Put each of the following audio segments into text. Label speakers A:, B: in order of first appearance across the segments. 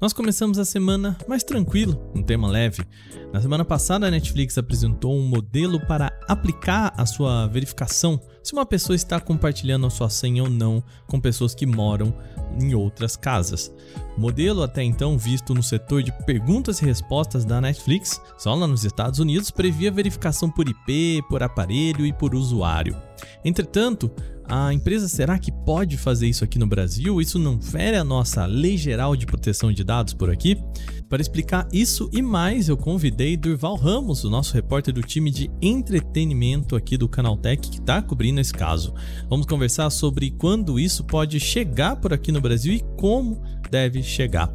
A: Nós começamos a semana mais tranquilo, um tema leve. Na semana passada, a Netflix apresentou um modelo para aplicar a sua verificação se uma pessoa está compartilhando a sua senha ou não com pessoas que moram em outras casas. O modelo, até então visto no setor de perguntas e respostas da Netflix, só lá nos Estados Unidos, previa verificação por IP, por aparelho e por usuário. Entretanto, a empresa será que pode fazer isso aqui no Brasil? Isso não fere a nossa Lei Geral de Proteção de Dados por aqui? Para explicar isso e mais, eu convidei Durval Ramos, o nosso repórter do time de entretenimento aqui do Canaltech, que está cobrindo esse caso. Vamos conversar sobre quando isso pode chegar por aqui no Brasil e como deve chegar.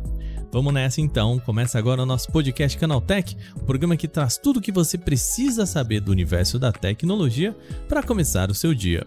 A: Vamos nessa então. Começa agora o nosso podcast Canaltech, o programa que traz tudo o que você precisa saber do universo da tecnologia para começar o seu dia.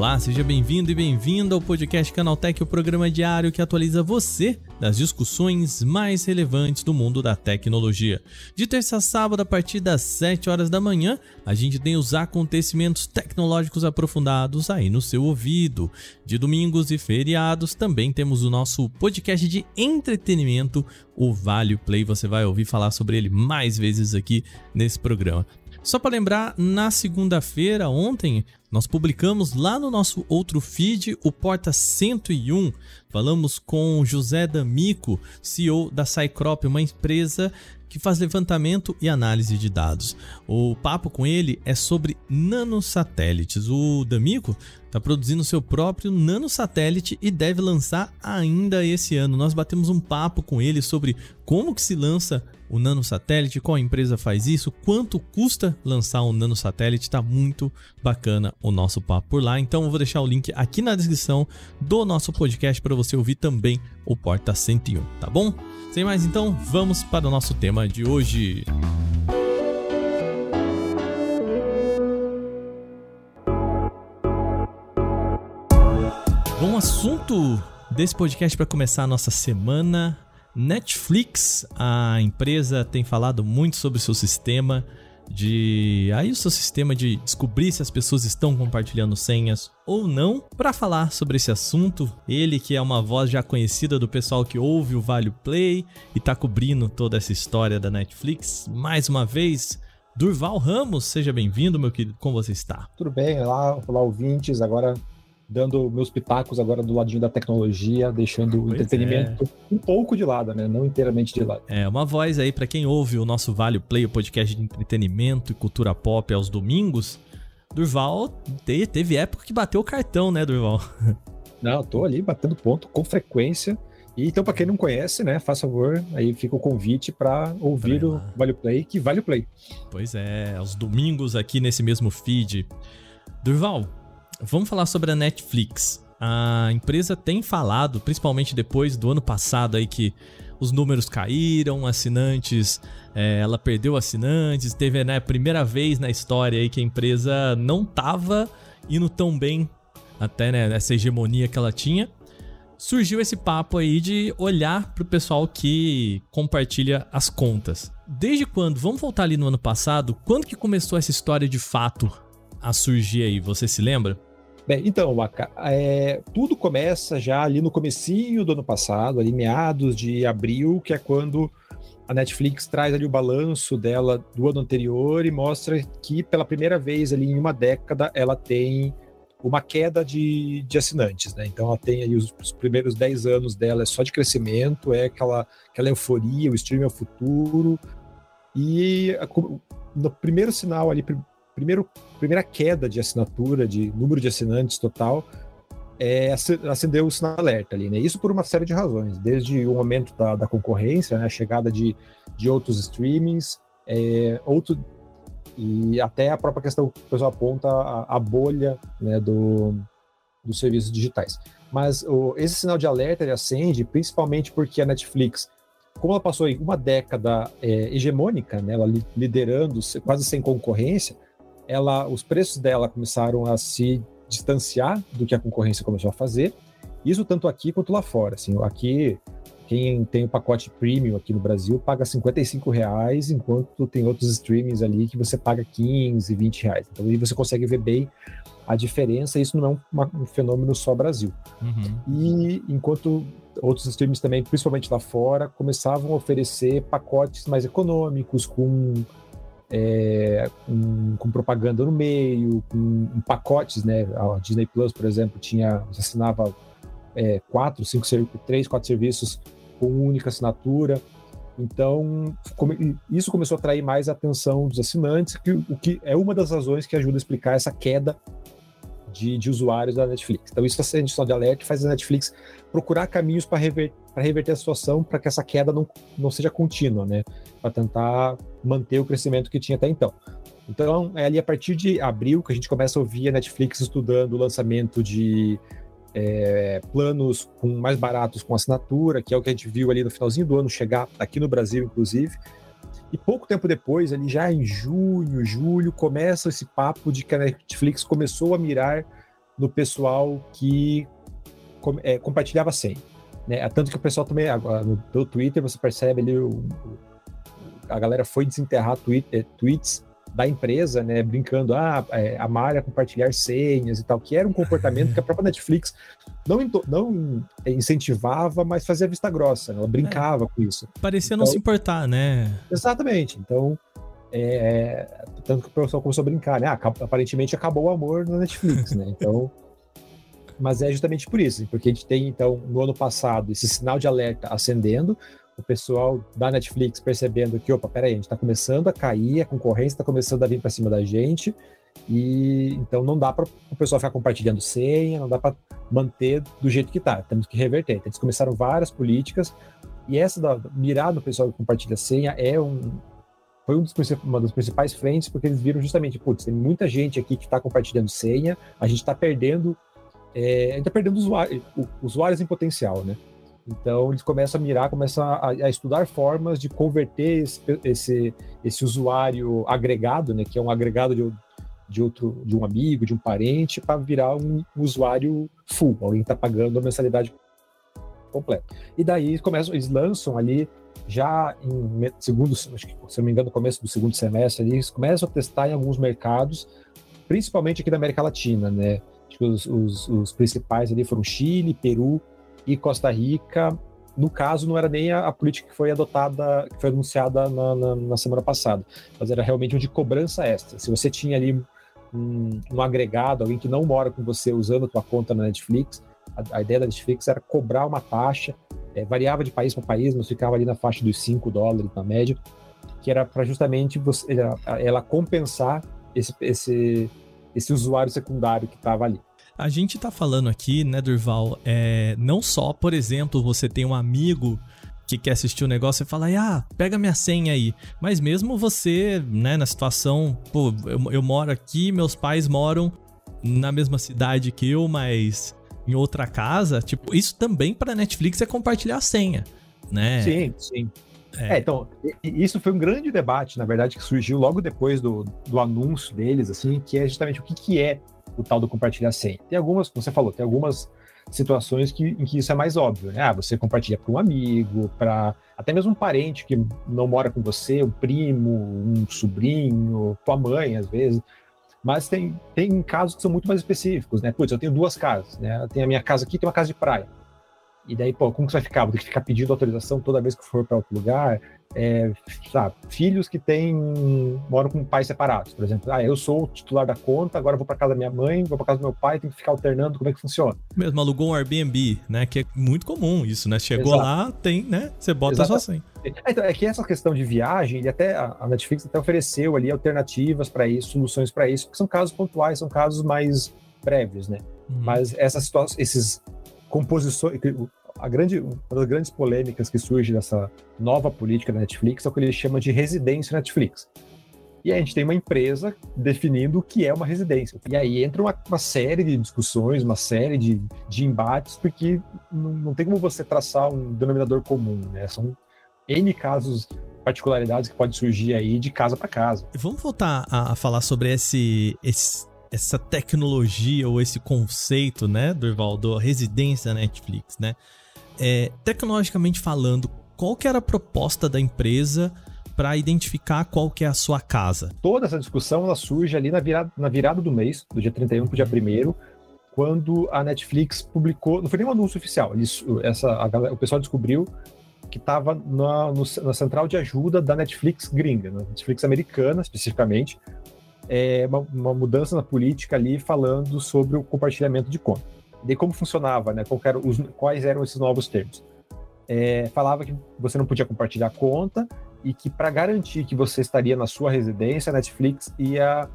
A: Olá, seja bem-vindo e bem-vinda ao podcast Canaltech, o programa diário que atualiza você das discussões mais relevantes do mundo da tecnologia. De terça a sábado, a partir das 7 horas da manhã, a gente tem os acontecimentos tecnológicos aprofundados aí no seu ouvido. De domingos e feriados, também temos o nosso podcast de entretenimento, o Vale Play. Você vai ouvir falar sobre ele mais vezes aqui nesse programa. Só para lembrar, na segunda-feira, ontem, nós publicamos lá no nosso outro feed o Porta 101. Falamos com José D'Amico, CEO da Cycrop, uma empresa que faz levantamento e análise de dados. O papo com ele é sobre nanosatélites. O D'Amico está produzindo seu próprio nanosatélite e deve lançar ainda esse ano. Nós batemos um papo com ele sobre como que se lança o nanosatélite, qual empresa faz isso, quanto custa lançar um nanosatélite, está muito bacana o nosso papo por lá. Então eu vou deixar o link aqui na descrição do nosso podcast para você ouvir também o Porta 101, tá bom? Sem mais então, vamos para o nosso tema de hoje. Bom assunto desse podcast para começar a nossa semana Netflix, a empresa tem falado muito sobre seu sistema de aí o seu sistema de descobrir se as pessoas estão compartilhando senhas ou não. Para falar sobre esse assunto, ele que é uma voz já conhecida do pessoal que ouve o Vale Play e está cobrindo toda essa história da Netflix, mais uma vez, Durval Ramos, seja bem-vindo, meu querido. Como você está?
B: Tudo bem, olá, olá ouvintes. Agora dando meus pitacos agora do ladinho da tecnologia, deixando pois o entretenimento é. um pouco de lado, né? Não inteiramente de lado.
A: É, uma voz aí para quem ouve o nosso Vale Play, o podcast de entretenimento e cultura pop aos domingos. Durval teve época que bateu o cartão, né, Durval?
B: Não, tô ali batendo ponto com frequência. E então, para quem não conhece, né, faça favor, aí fica o convite para ouvir o Vale Play, que vale o play.
A: Pois é, aos domingos aqui nesse mesmo feed. Durval, vamos falar sobre a Netflix. A empresa tem falado, principalmente depois do ano passado aí que os números caíram, assinantes, é, ela perdeu assinantes, teve né, a primeira vez na história aí que a empresa não tava indo tão bem até né, essa hegemonia que ela tinha. Surgiu esse papo aí de olhar para o pessoal que compartilha as contas. Desde quando? Vamos voltar ali no ano passado. Quando que começou essa história de fato a surgir aí? Você se lembra?
B: Bem, então, Waka, é, tudo começa já ali no comecinho do ano passado, ali meados de abril, que é quando a Netflix traz ali o balanço dela do ano anterior e mostra que pela primeira vez ali em uma década ela tem uma queda de, de assinantes, né? Então ela tem aí os, os, primeiros 10 anos dela é só de crescimento, é aquela, aquela euforia, o streaming é o futuro. E no primeiro sinal ali, primeiro, primeira queda de assinatura, de número de assinantes total, é, acendeu o sinal alerta ali, né? Isso por uma série de razões, desde o momento da, da concorrência, né? a chegada de, de outros streamings, é, outro, e até a própria questão que o pessoal aponta, a, a bolha né, do, dos serviços digitais. Mas o, esse sinal de alerta ele acende principalmente porque a Netflix, como ela passou uma década é, hegemônica, né, ela liderando quase sem concorrência, ela, os preços dela começaram a se distanciar do que a concorrência começou a fazer. Isso tanto aqui quanto lá fora. Assim, aqui quem tem o pacote premium aqui no Brasil paga 55 reais, enquanto tem outros streamings ali que você paga 15, 20 reais. Então aí você consegue ver bem a diferença. Isso não é um, um fenômeno só Brasil. Uhum. E enquanto outros streams também, principalmente lá fora, começavam a oferecer pacotes mais econômicos, com, é, com, com, propaganda no meio, com, com, pacotes, né? A Disney Plus, por exemplo, tinha, você assinava é, quatro, cinco, três, quatro serviços com única assinatura. Então, isso começou a atrair mais a atenção dos assinantes, que, o que é uma das razões que ajuda a explicar essa queda de, de usuários da Netflix. Então, isso está sendo só de alerta faz a Netflix procurar caminhos para rever, reverter a situação, para que essa queda não, não seja contínua, né? Para tentar manter o crescimento que tinha até então. Então, é ali a partir de abril que a gente começa a ouvir a Netflix estudando o lançamento de é, planos com mais baratos com assinatura, que é o que a gente viu ali no finalzinho do ano chegar aqui no Brasil, inclusive. E pouco tempo depois, ali já em junho, julho, começa esse papo de que a Netflix começou a mirar no pessoal que é, compartilhava senha. Né? Tanto que o pessoal também, no, no Twitter, você percebe ali, o, a galera foi desenterrar tweet, é, tweets da empresa, né, brincando, ah, é, a malha compartilhar senhas e tal, que era um comportamento que a própria Netflix não, não incentivava, mas fazia vista grossa, né? ela brincava é, com isso.
A: Parecia então, não se importar, né?
B: Exatamente. Então, é, tanto que o pessoal começou a brincar, né? Ah, aparentemente acabou o amor na Netflix, né? Então, mas é justamente por isso, porque a gente tem, então, no ano passado, esse sinal de alerta acendendo, o pessoal da Netflix percebendo que, opa, peraí, a gente está começando a cair, a concorrência está começando a vir para cima da gente, e então não dá para o pessoal ficar compartilhando senha, não dá para manter do jeito que está, temos que reverter. Então, eles começaram várias políticas, e essa da mirar no pessoal que compartilha senha é um, foi um uma das principais frentes, porque eles viram justamente, putz, tem muita gente aqui que está compartilhando senha, a gente está perdendo, é, a gente está perdendo usuário, usuários em potencial, né? Então eles começam a mirar, começam a, a estudar formas de converter esse, esse, esse, usuário agregado, né, que é um agregado de, de outro, de um amigo, de um parente, para virar um usuário full. Alguém está pagando a mensalidade completa. E daí eles começam, eles lançam ali já em segundo, se não me engano, no começo do segundo semestre, ali, eles começam a testar em alguns mercados, principalmente aqui da América Latina, né? Acho que os, os, os principais ali foram Chile, Peru e Costa Rica, no caso, não era nem a, a política que foi adotada, que foi anunciada na, na, na, semana passada, mas era realmente um de cobrança extra. Se você tinha ali um, um agregado, alguém que não mora com você usando a tua conta na Netflix, a, a ideia da Netflix era cobrar uma taxa, é, variava de país para país, mas ficava ali na faixa dos 5 dólares na média, que era para justamente você, ela, ela compensar esse, esse, esse usuário secundário que estava ali.
A: A gente tá falando aqui, né, Durval, é, não só, por exemplo, você tem um amigo que quer assistir o um negócio e fala, ah, pega minha senha aí. Mas mesmo você, né, na situação, pô, eu, eu moro aqui, meus pais moram na mesma cidade que eu, mas em outra casa, tipo, isso também para Netflix é compartilhar a senha, né?
B: Sim, sim. É. é. então, isso foi um grande debate, na verdade, que surgiu logo depois do, do anúncio deles, assim, que é justamente o que, que é o tal do compartilhar senha. Tem algumas, como você falou, tem algumas situações que, em que isso é mais óbvio, né? Ah, você compartilha para um amigo, para até mesmo um parente que não mora com você, um primo, um sobrinho, tua mãe, às vezes. Mas tem, tem casos que são muito mais específicos, né? Putz, eu tenho duas casas, né? Eu tenho a minha casa aqui e tem uma casa de praia. E daí, pô, como que você vai ficar? Vou ter que ficar pedindo autorização toda vez que for para outro lugar? é, sabe, filhos que têm moram com pais separados, por exemplo. Ah, eu sou o titular da conta, agora vou para casa da minha mãe, vou para casa do meu pai, tenho que ficar alternando como é que funciona.
A: Mesmo alugou um Airbnb, né? Que é muito comum isso, né? Chegou Exato. lá, tem, né? Você bota Exato. só assim.
B: É, então, é que essa questão de viagem, ele até a Netflix até ofereceu ali alternativas para isso, soluções para isso, que são casos pontuais, são casos mais breves, né? Uhum. Mas essas situações, esses composições, a grande, uma das grandes polêmicas que surge dessa nova política da Netflix é o que ele chama de residência Netflix. E a gente tem uma empresa definindo o que é uma residência. E aí entra uma, uma série de discussões, uma série de, de embates, porque não, não, tem como você traçar um denominador comum, né? São N casos, particularidades que podem surgir aí de casa para casa.
A: Vamos voltar a, falar sobre esse, esse, essa tecnologia ou esse conceito, né, Durval, do residência Netflix, né? É, tecnologicamente falando, qual que era a proposta da empresa para identificar qual que é a sua casa?
B: Toda essa discussão ela surge ali na virada, na virada do mês, do dia 31 para o dia 1 quando a Netflix publicou, não foi nem um anúncio oficial, eles, essa, a, o pessoal descobriu que estava na, na, central de ajuda da Netflix gringa, na Netflix americana especificamente, é, uma, uma, mudança na política ali falando sobre o compartilhamento de conta. E como funcionava, né? Os, quais eram esses novos termos? É, falava que você não podia compartilhar conta e que para garantir que você estaria na sua residência, a Netflix ia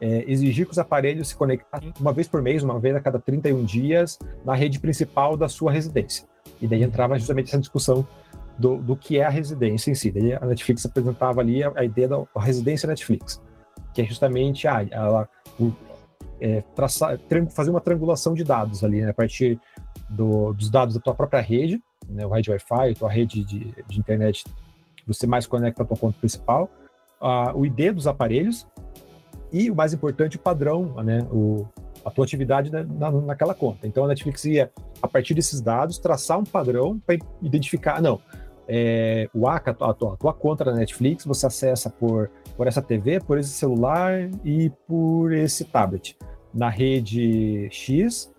B: é, exigir que os aparelhos se conectassem uma vez por mês, uma vez a cada 31 dias, na rede principal da sua residência. E daí entrava justamente essa discussão do, do que é a residência em si. Daí a Netflix apresentava ali a, a ideia da residência Netflix, que é justamente ah, ela, o, é, traçar, fazer uma triangulação de dados ali, né, a partir do, dos dados da tua própria rede, né, o rede Wi-Fi, tua rede de, de internet você mais conecta a tua conta principal, a, o ID dos aparelhos e, o mais importante, o padrão, né, o, a tua atividade na, na, naquela conta. Então a Netflix ia, a partir desses dados, traçar um padrão para identificar, não, é, o ACA, a tua, a tua conta da Netflix, você acessa por, por essa TV, por esse celular e por esse tablet. Na rede X,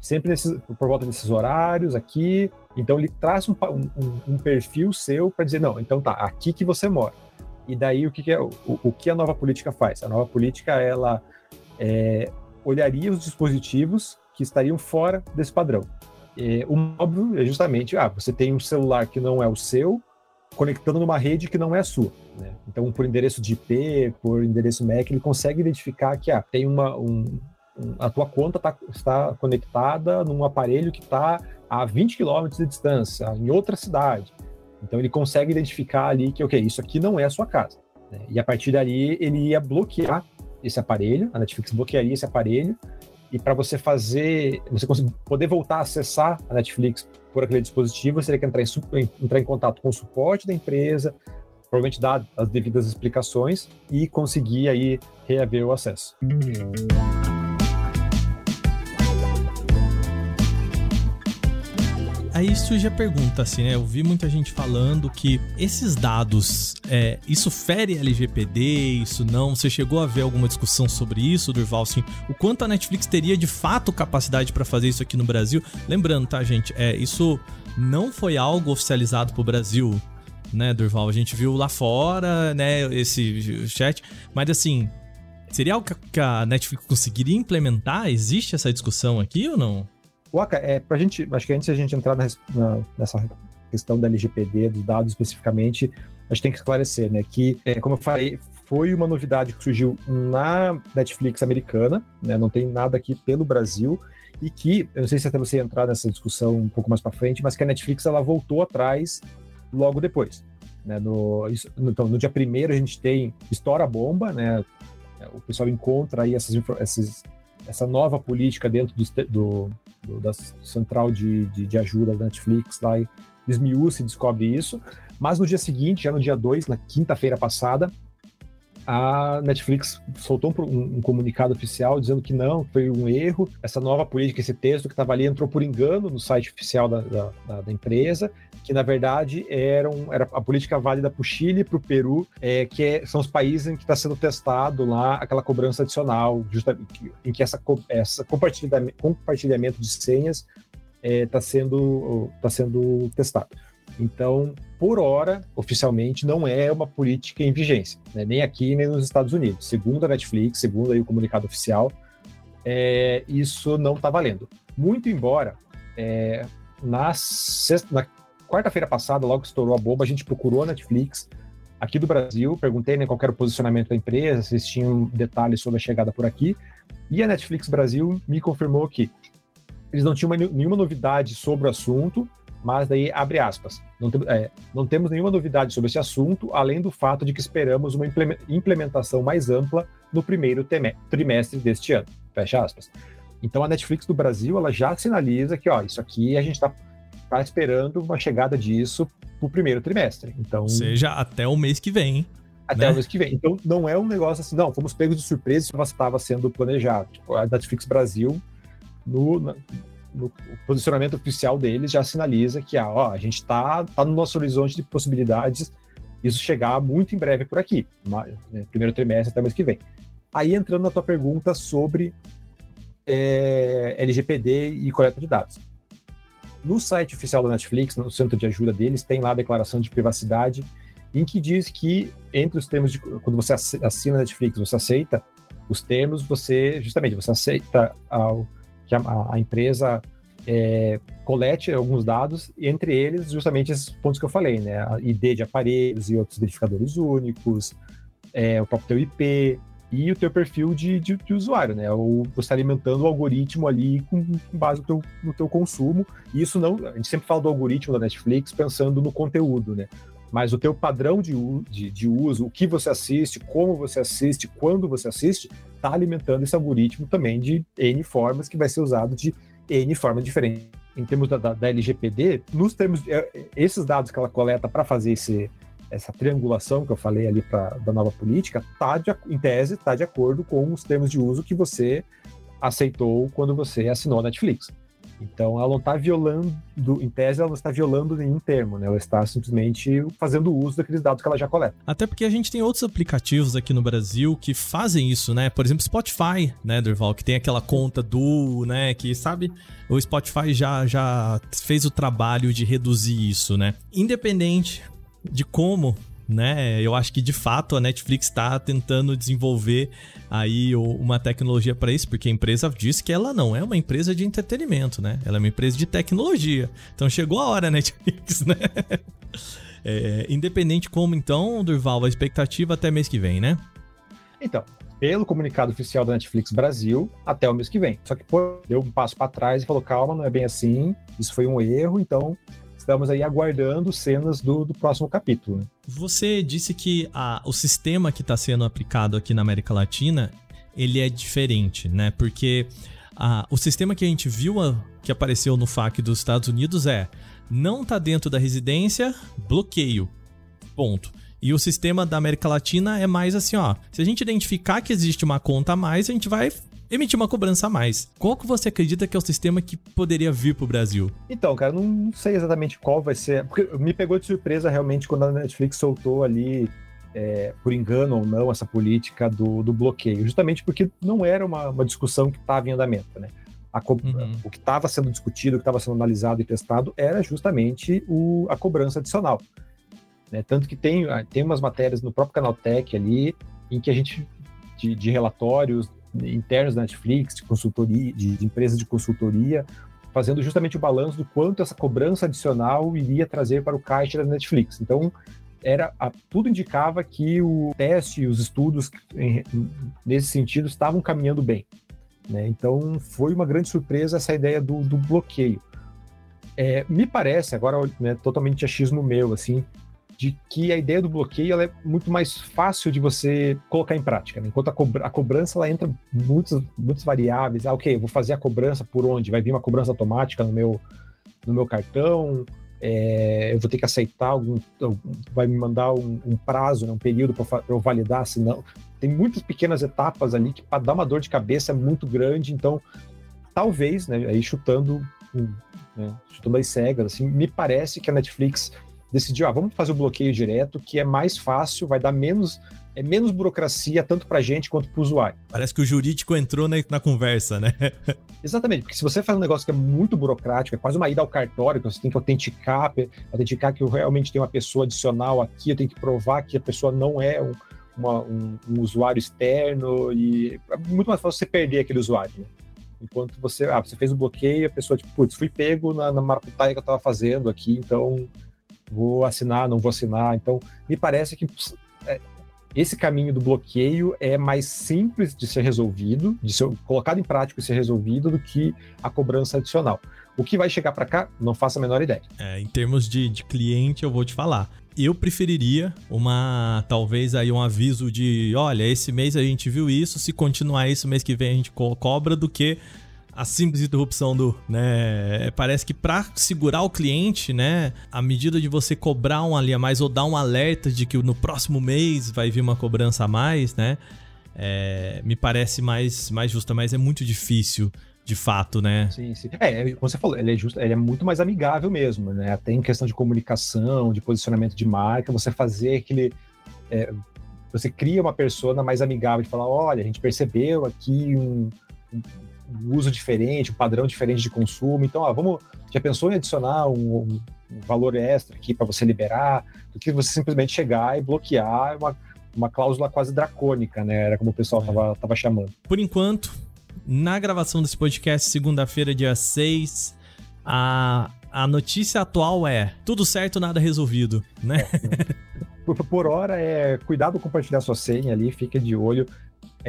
B: sempre nesses, por volta desses horários aqui. Então ele traz um, um, um perfil seu para dizer, não, então tá, aqui que você mora. E daí o que, que é o, o, que a nova política faz? A nova política ela é, olharia os dispositivos que estariam fora desse padrão. É, o óbvio é justamente, ah, você tem um celular que não é o seu, conectando numa rede que não é a sua. Né? Então, por endereço de IP, por endereço MAC, ele consegue identificar que ah, tem uma, um, a tua conta tá, está conectada num aparelho que está a 20 km de distância, em outra cidade. Então, ele consegue identificar ali que, ok, isso aqui não é a sua casa. Né? E a partir dali, ele ia bloquear esse aparelho, a Netflix bloquearia esse aparelho e para você fazer, você poder voltar a acessar a Netflix por aquele dispositivo, você teria que entrar em, entrar em contato com o suporte da empresa, provavelmente dar as devidas explicações e conseguir aí reaver o acesso.
A: Aí surge a pergunta, assim, né? Eu vi muita gente falando que esses dados, é, isso fere LGPD, isso não? Você chegou a ver alguma discussão sobre isso, Durval? Assim, o quanto a Netflix teria de fato capacidade para fazer isso aqui no Brasil? Lembrando, tá, gente? É, isso não foi algo oficializado pro Brasil, né, Durval? A gente viu lá fora, né, esse chat, mas assim, seria algo que a Netflix conseguiria implementar? Existe essa discussão aqui ou não?
B: Waka, é, pra gente, acho que antes de a gente entrar na, na, nessa questão da LGPD, dos dados especificamente, a gente tem que esclarecer, né, que, é, como eu falei, foi uma novidade que surgiu na Netflix americana, né, não tem nada aqui pelo Brasil, e que, eu não sei se até você entrar nessa discussão um pouco mais para frente, mas que a Netflix ela voltou atrás logo depois. Né, no, isso, então, no dia primeiro a gente tem Estoura Bomba, né, o pessoal encontra aí essas, essas, essa nova política dentro do, do, do da central de, de, de, ajuda da Netflix lá e e descobre isso. Mas no dia seguinte, já no dia 2, na quinta-feira passada, a Netflix soltou um, um, comunicado oficial dizendo que não, foi um erro, essa nova política, esse texto que estava ali entrou por engano no site oficial da, da, da, empresa, que na verdade era, um, era a política válida para o Chile e para o Peru, é, que é, são os países em que está sendo testado lá aquela cobrança adicional, justamente, em que essa, essa compartilhamento, compartilhamento de senhas está é, sendo, tá sendo testado. Então, por hora, oficialmente, não é uma política em vigência, né? nem aqui nem nos Estados Unidos. Segundo a Netflix, segundo aí o comunicado oficial, é, isso não está valendo. Muito embora, é, na, na quarta-feira passada, logo que estourou a bomba, a gente procurou a Netflix aqui do Brasil, perguntei né, qual era o posicionamento da empresa, se eles tinham detalhes sobre a chegada por aqui, e a Netflix Brasil me confirmou que eles não tinham nenhuma novidade sobre o assunto, mas daí abre aspas. Não, tem, é, não temos nenhuma novidade sobre esse assunto, além do fato de que esperamos uma implementação mais ampla no primeiro trimestre deste ano. Fecha aspas. Então a Netflix do Brasil ela já sinaliza que ó, isso aqui a gente está tá esperando uma chegada disso para o primeiro trimestre. Então, Ou
A: seja, até o mês que vem.
B: Até né? o mês que vem. Então não é um negócio assim, não, fomos pegos de surpresa, isso estava sendo planejado. Tipo, a Netflix Brasil, no, no posicionamento oficial deles já sinaliza que ah, ó, a gente está tá no nosso horizonte de possibilidades isso chegar muito em breve por aqui, né, primeiro trimestre até mês que vem. Aí entrando na tua pergunta sobre é, LGPD e coleta de dados. No site oficial da Netflix, no centro de ajuda deles, tem lá a declaração de privacidade, em que diz que entre os termos de quando você assina a Netflix, você aceita os termos, você justamente você aceita ao, que a, a empresa é, colete alguns dados, entre eles justamente esses pontos que eu falei, né? A ID de aparelhos e outros identificadores únicos, é, o próprio teu IP, e o teu perfil de, de, de usuário, né? Ou você está alimentando o algoritmo ali com, com base no teu, no teu consumo. E isso não. A gente sempre fala do algoritmo da Netflix pensando no conteúdo, né? Mas o teu padrão de, de, de uso, o que você assiste, como você assiste, quando você assiste, está alimentando esse algoritmo também de N formas que vai ser usado de N formas diferentes. Em termos da, da, da LGPD, nos termos. É, esses dados que ela coleta para fazer esse, essa triangulação que eu falei ali pra, da nova política, tá de, em tese, está de acordo com os termos de uso que você aceitou quando você assinou a Netflix. Então, ela não está violando, em tese, ela não está violando nenhum termo, né? Ela está simplesmente fazendo uso daqueles dados que ela já coleta.
A: Até porque a gente tem outros aplicativos aqui no Brasil que fazem isso, né? Por exemplo, Spotify, né, Durval, que tem aquela conta do, né, que sabe, o Spotify já já fez o trabalho de reduzir isso, né? Independente de como né? Eu acho que de fato a Netflix está tentando desenvolver aí uma tecnologia para isso, porque a empresa disse que ela não é uma empresa de entretenimento, né? Ela é uma empresa de tecnologia. Então chegou a hora, Netflix, né? É, independente como, então, Durval, a expectativa até mês que vem, né?
B: Então, pelo comunicado oficial da Netflix Brasil, até o mês que vem. Só que pô, deu um passo para trás e falou: calma, não é bem assim, isso foi um erro, então estamos aí aguardando cenas do, do próximo capítulo. Né?
A: Você disse que a, o sistema que está sendo aplicado aqui na América Latina ele é diferente, né? Porque a, o sistema que a gente viu a, que apareceu no FAQ dos Estados Unidos é não está dentro da residência, bloqueio. Ponto. E o sistema da América Latina é mais assim, ó. Se a gente identificar que existe uma conta a mais, a gente vai emitir uma cobrança a mais. Qual que você acredita que é o sistema que poderia vir para o Brasil?
B: Então, cara, não sei exatamente qual vai ser. Porque me pegou de surpresa realmente quando a Netflix soltou ali, é, por engano ou não, essa política do, do bloqueio. Justamente porque não era uma, uma discussão que estava em andamento, né? Uhum. O que estava sendo discutido, o que estava sendo analisado e testado era justamente o, a cobrança adicional. Né? Tanto que tem, tem umas matérias no próprio canal Tech ali em que a gente, de, de relatórios internos da Netflix, de consultoria, de, de empresas de consultoria, fazendo justamente o balanço do quanto essa cobrança adicional iria trazer para o caixa da Netflix. Então, era a, tudo indicava que o teste e os estudos em, nesse sentido estavam caminhando bem. Né? Então, foi uma grande surpresa essa ideia do, do bloqueio. É, me parece, agora né, totalmente achismo meu, assim, de que a ideia do bloqueio é muito mais fácil de você colocar em prática. Né? Enquanto a, a, cobrança ela entra muitas, muitas variáveis. Ah, ok, vou fazer a cobrança por onde? Vai vir uma cobrança automática no meu, no meu cartão? É, eu vou ter que aceitar algum, vai me mandar um, um prazo, né, um período para eu validar, senão tem muitas pequenas etapas ali que para dar uma dor de cabeça é muito grande, então talvez, né, aí chutando, né, chutando as cegas, assim, me parece que a Netflix decidiu, ah, vamos fazer o bloqueio direto, que é mais fácil, vai dar menos é menos burocracia tanto para a gente quanto para o usuário.
A: Parece que o jurídico entrou na, na, conversa, né?
B: Exatamente, porque se você faz um negócio que é muito burocrático, é quase uma ida ao cartório, que você tem que autenticar, autenticar que eu realmente tenho uma pessoa adicional aqui, eu tenho que provar que a pessoa não é um, uma, um, um usuário externo, e é muito mais fácil você perder aquele usuário. Né? Enquanto você, ah, você fez o bloqueio, a pessoa, tipo, putz, fui pego na, na maracutaia que eu estava fazendo aqui, então vou assinar, não vou assinar. Então, me parece que é, esse caminho do bloqueio é mais simples de ser resolvido, de ser colocado em prática e ser resolvido, do que a cobrança adicional. O que vai chegar para cá, não faço a menor ideia.
A: É, em termos de, de cliente, eu vou te falar. Eu preferiria uma, talvez aí um aviso de, olha, esse mês a gente viu isso, se continuar isso, mês que vem a gente co cobra, do que a simples interrupção do, né? Parece que para segurar o cliente, né, a medida de você cobrar um ali a mais ou dar um alerta de que no próximo mês vai vir uma cobrança a mais, né? É, me parece mais, mais justa, mas é muito difícil de fato, né?
B: Sim, sim. É, como você falou, ele é, justo, ele é muito mais amigável mesmo, né? Até em questão de comunicação, de posicionamento de marca, você fazer aquele. É, você cria uma persona mais amigável de falar: olha, a gente percebeu aqui um, um, um uso diferente, um padrão diferente de consumo, então, ó, vamos. Já pensou em adicionar um, um valor extra aqui para você liberar, do que você simplesmente chegar e bloquear uma, uma cláusula quase dracônica, né? Era como o pessoal estava é. tava chamando.
A: Por enquanto, na gravação desse podcast, segunda-feira, dia 6, a, a notícia atual é tudo certo, nada resolvido, né?
B: Por, por hora, é cuidado compartilhar sua senha ali, fica de olho.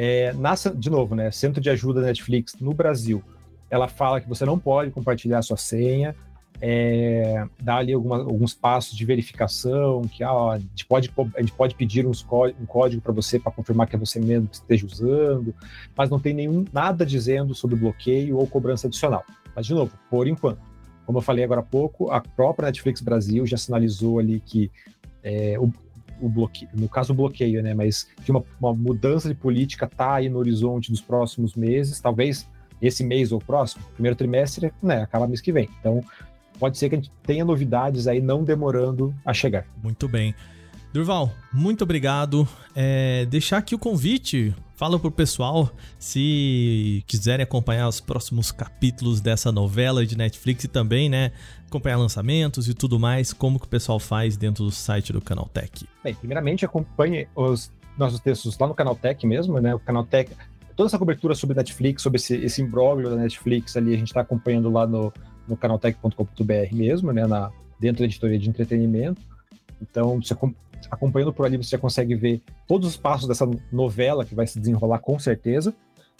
B: É, na, de novo, né? Centro de Ajuda Netflix no Brasil, ela fala que você não pode compartilhar sua senha, é, dá ali alguma, alguns passos de verificação, que ah, ó, a, gente pode, a gente pode pedir uns um código para você para confirmar que é você mesmo que esteja usando, mas não tem nenhum nada dizendo sobre bloqueio ou cobrança adicional. Mas, de novo, por enquanto. Como eu falei agora há pouco, a própria Netflix Brasil já sinalizou ali que é, o bloqueio, no caso o bloqueio, né, mas que uma, uma mudança de política está aí no horizonte dos próximos meses, talvez esse mês ou próximo, primeiro trimestre, né, acaba mês que vem. Então, pode ser que a gente tenha novidades aí não demorando a chegar.
A: Muito bem. Durval, muito obrigado. É, deixar aqui o convite, fala pro pessoal se quiserem acompanhar os próximos capítulos dessa novela de Netflix e também, né, acompanhar lançamentos e tudo mais, como que o pessoal faz dentro do site do Canaltech.
B: Bem, primeiramente acompanhe os nossos textos lá no Canaltech mesmo, né, o Canaltech, toda essa cobertura sobre Netflix, sobre esse, esse imbróglio da Netflix ali, a gente está acompanhando lá no, no canaltech.com.br mesmo, né, na, dentro da editoria de entretenimento. Então, você acompanhando por ali, você já consegue ver todos os passos dessa novela que vai se desenrolar com certeza.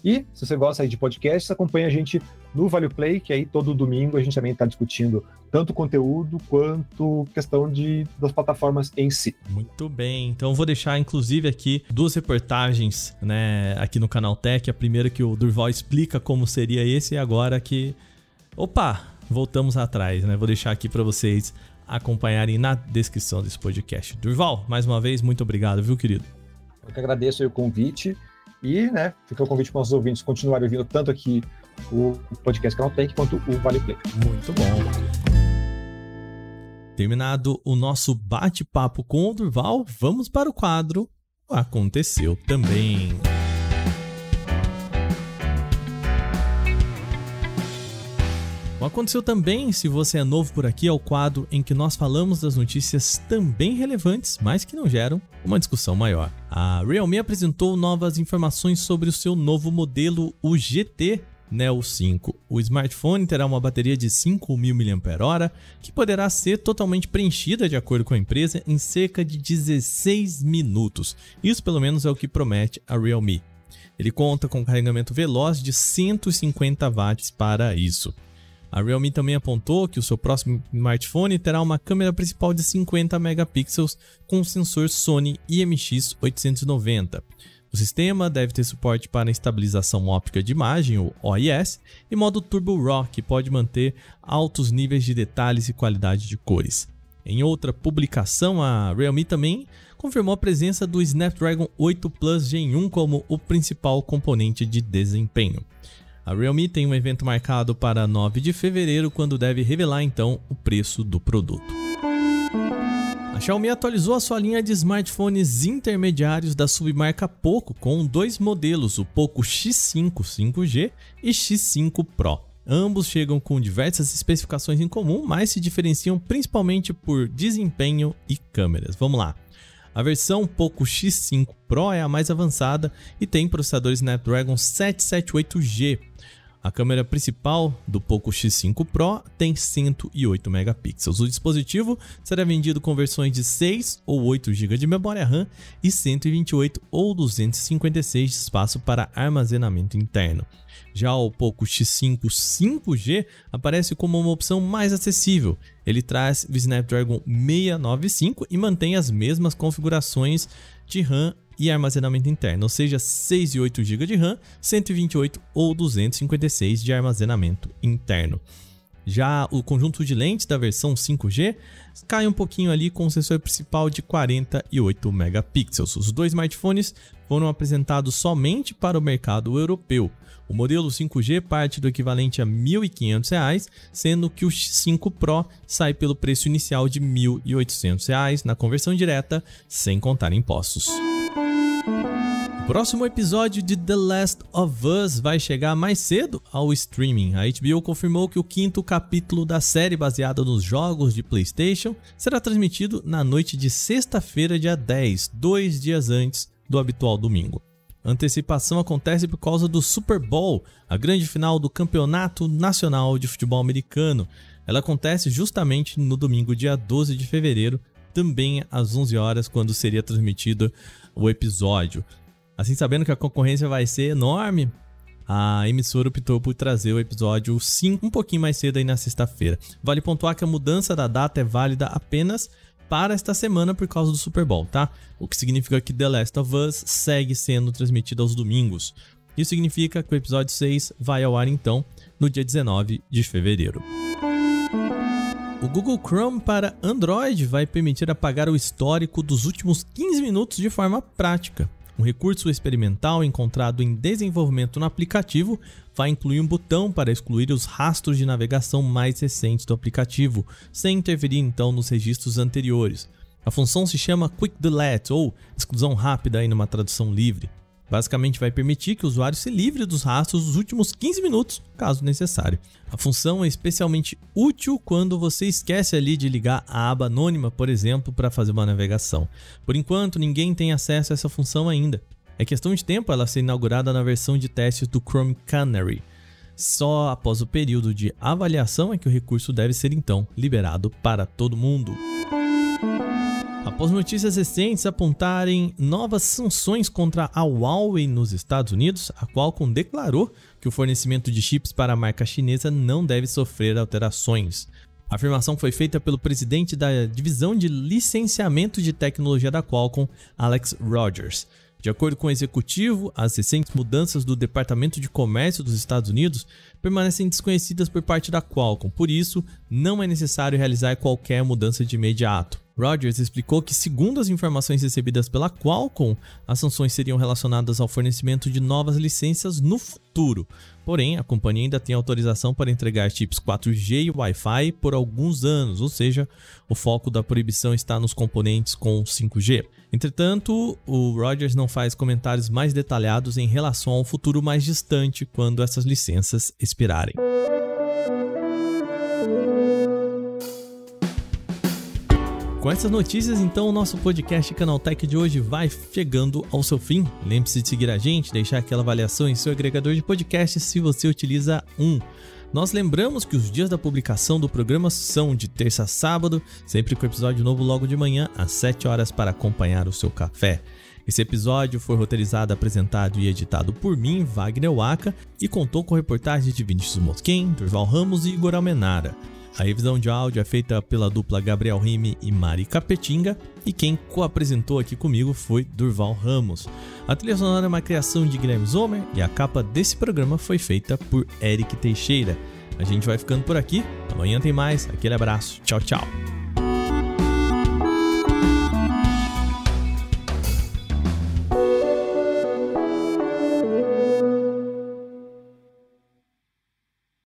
B: E se você gosta de podcasts, acompanha a gente no Vale Play, que aí todo domingo a gente também está discutindo tanto conteúdo quanto questão de, das plataformas em si.
A: Muito bem. Então vou deixar inclusive aqui duas reportagens, né, aqui no canal Tech. A primeira que o Durval explica como seria esse e agora que opa, voltamos atrás, né? Vou deixar aqui para vocês acompanharem na descrição desse podcast. Durval, mais uma vez, muito obrigado, viu, querido?
B: Eu que agradeço o convite e, né, fica o convite para os ouvintes continuarem ouvindo tanto aqui o podcast Canal Tech quanto o Vale Play.
A: Muito bom. Terminado o nosso bate-papo com o Durval, vamos para o quadro Aconteceu Também. Aconteceu também, se você é novo por aqui, é o quadro em que nós falamos das notícias também relevantes, mas que não geram uma discussão maior. A Realme apresentou novas informações sobre o seu novo modelo, o GT Neo 5. O smartphone terá uma bateria de 5.000 mAh que poderá ser totalmente preenchida, de acordo com a empresa, em cerca de 16 minutos. Isso, pelo menos, é o que promete a Realme. Ele conta com carregamento veloz de 150 watts para isso. A Realme também apontou que o seu próximo smartphone terá uma câmera principal de 50 megapixels com sensor Sony IMX890. O sistema deve ter suporte para estabilização óptica de imagem, o OIS, e modo Turbo RAW, que pode manter altos níveis de detalhes e qualidade de cores. Em outra publicação, a Realme também confirmou a presença do Snapdragon 8 Plus Gen 1 como o principal componente de desempenho. A Realme tem um evento marcado para 9 de fevereiro, quando deve revelar então o preço do produto. A Xiaomi atualizou a sua linha de smartphones intermediários da submarca Poco com dois modelos, o Poco X5 5G e X5 Pro. Ambos chegam com diversas especificações em comum, mas se diferenciam principalmente por desempenho e câmeras. Vamos lá. A versão Poco X5 Pro é a mais avançada e tem processador Snapdragon 778G, a câmera principal do Poco X5 Pro tem 108 megapixels. O dispositivo será vendido com versões de 6 ou 8 GB de memória RAM e 128 ou 256 de espaço para armazenamento interno. Já o Poco X5 5G aparece como uma opção mais acessível. Ele traz o Snapdragon 695 e mantém as mesmas configurações de RAM e armazenamento interno, ou seja, 6 e 8 GB de RAM, 128 ou 256 de armazenamento interno. Já o conjunto de lentes da versão 5G cai um pouquinho ali com o sensor principal de 48 megapixels. Os dois smartphones foram apresentados somente para o mercado europeu. O modelo 5G parte do equivalente a R$ 1.500, sendo que o 5 Pro sai pelo preço inicial de R$ 1.800 na conversão direta, sem contar impostos. Próximo episódio de The Last of Us vai chegar mais cedo ao streaming. A HBO confirmou que o quinto capítulo da série baseada nos jogos de PlayStation será transmitido na noite de sexta-feira, dia 10, dois dias antes do habitual domingo. A antecipação acontece por causa do Super Bowl, a grande final do Campeonato Nacional de Futebol Americano. Ela acontece justamente no domingo, dia 12 de fevereiro, também às 11 horas, quando seria transmitido o episódio. Assim, sabendo que a concorrência vai ser enorme, a emissora optou por trazer o episódio 5 um pouquinho mais cedo aí na sexta-feira. Vale pontuar que a mudança da data é válida apenas para esta semana por causa do Super Bowl, tá? O que significa que The Last of Us segue sendo transmitido aos domingos. Isso significa que o episódio 6 vai ao ar então no dia 19 de fevereiro. O Google Chrome para Android vai permitir apagar o histórico dos últimos 15 minutos de forma prática. Um recurso experimental encontrado em desenvolvimento no aplicativo vai incluir um botão para excluir os rastros de navegação mais recentes do aplicativo, sem interferir então nos registros anteriores. A função se chama Quick Delete ou exclusão rápida em numa tradução livre. Basicamente vai permitir que o usuário se livre dos rastros dos últimos 15 minutos, caso necessário. A função é especialmente útil quando você esquece ali de ligar a aba anônima, por exemplo, para fazer uma navegação. Por enquanto, ninguém tem acesso a essa função ainda. É questão de tempo ela ser inaugurada na versão de testes do Chrome Canary. Só após o período de avaliação é que o recurso deve ser então liberado para todo mundo. Após notícias recentes apontarem novas sanções contra a Huawei nos Estados Unidos, a Qualcomm declarou que o fornecimento de chips para a marca chinesa não deve sofrer alterações. A afirmação foi feita pelo presidente da divisão de licenciamento de tecnologia da Qualcomm, Alex Rogers. De acordo com o executivo, as recentes mudanças do Departamento de Comércio dos Estados Unidos permanecem desconhecidas por parte da Qualcomm, por isso, não é necessário realizar qualquer mudança de imediato. Rogers explicou que, segundo as informações recebidas pela Qualcomm, as sanções seriam relacionadas ao fornecimento de novas licenças no futuro. Porém, a companhia ainda tem autorização para entregar chips 4G e Wi-Fi por alguns anos, ou seja, o foco da proibição está nos componentes com 5G. Entretanto, o Rogers não faz comentários mais detalhados em relação ao futuro mais distante quando essas licenças expirarem. Com essas notícias, então, o nosso podcast Canaltech de hoje vai chegando ao seu fim. Lembre-se de seguir a gente, deixar aquela avaliação em seu agregador de podcast se você utiliza um. Nós lembramos que os dias da publicação do programa são de terça a sábado, sempre com episódio novo logo de manhã, às 7 horas, para acompanhar o seu café. Esse episódio foi roteirizado, apresentado e editado por mim, Wagner Waka, e contou com reportagens de Vinícius Mosquen, Durval Ramos e Igor Almenara. A revisão de áudio é feita pela dupla Gabriel Rime e Mari Capetinga, e quem co-apresentou aqui comigo foi Durval Ramos. A trilha sonora é uma criação de Guilherme Zomer e a capa desse programa foi feita por Eric Teixeira. A gente vai ficando por aqui, amanhã tem mais, aquele abraço, tchau, tchau.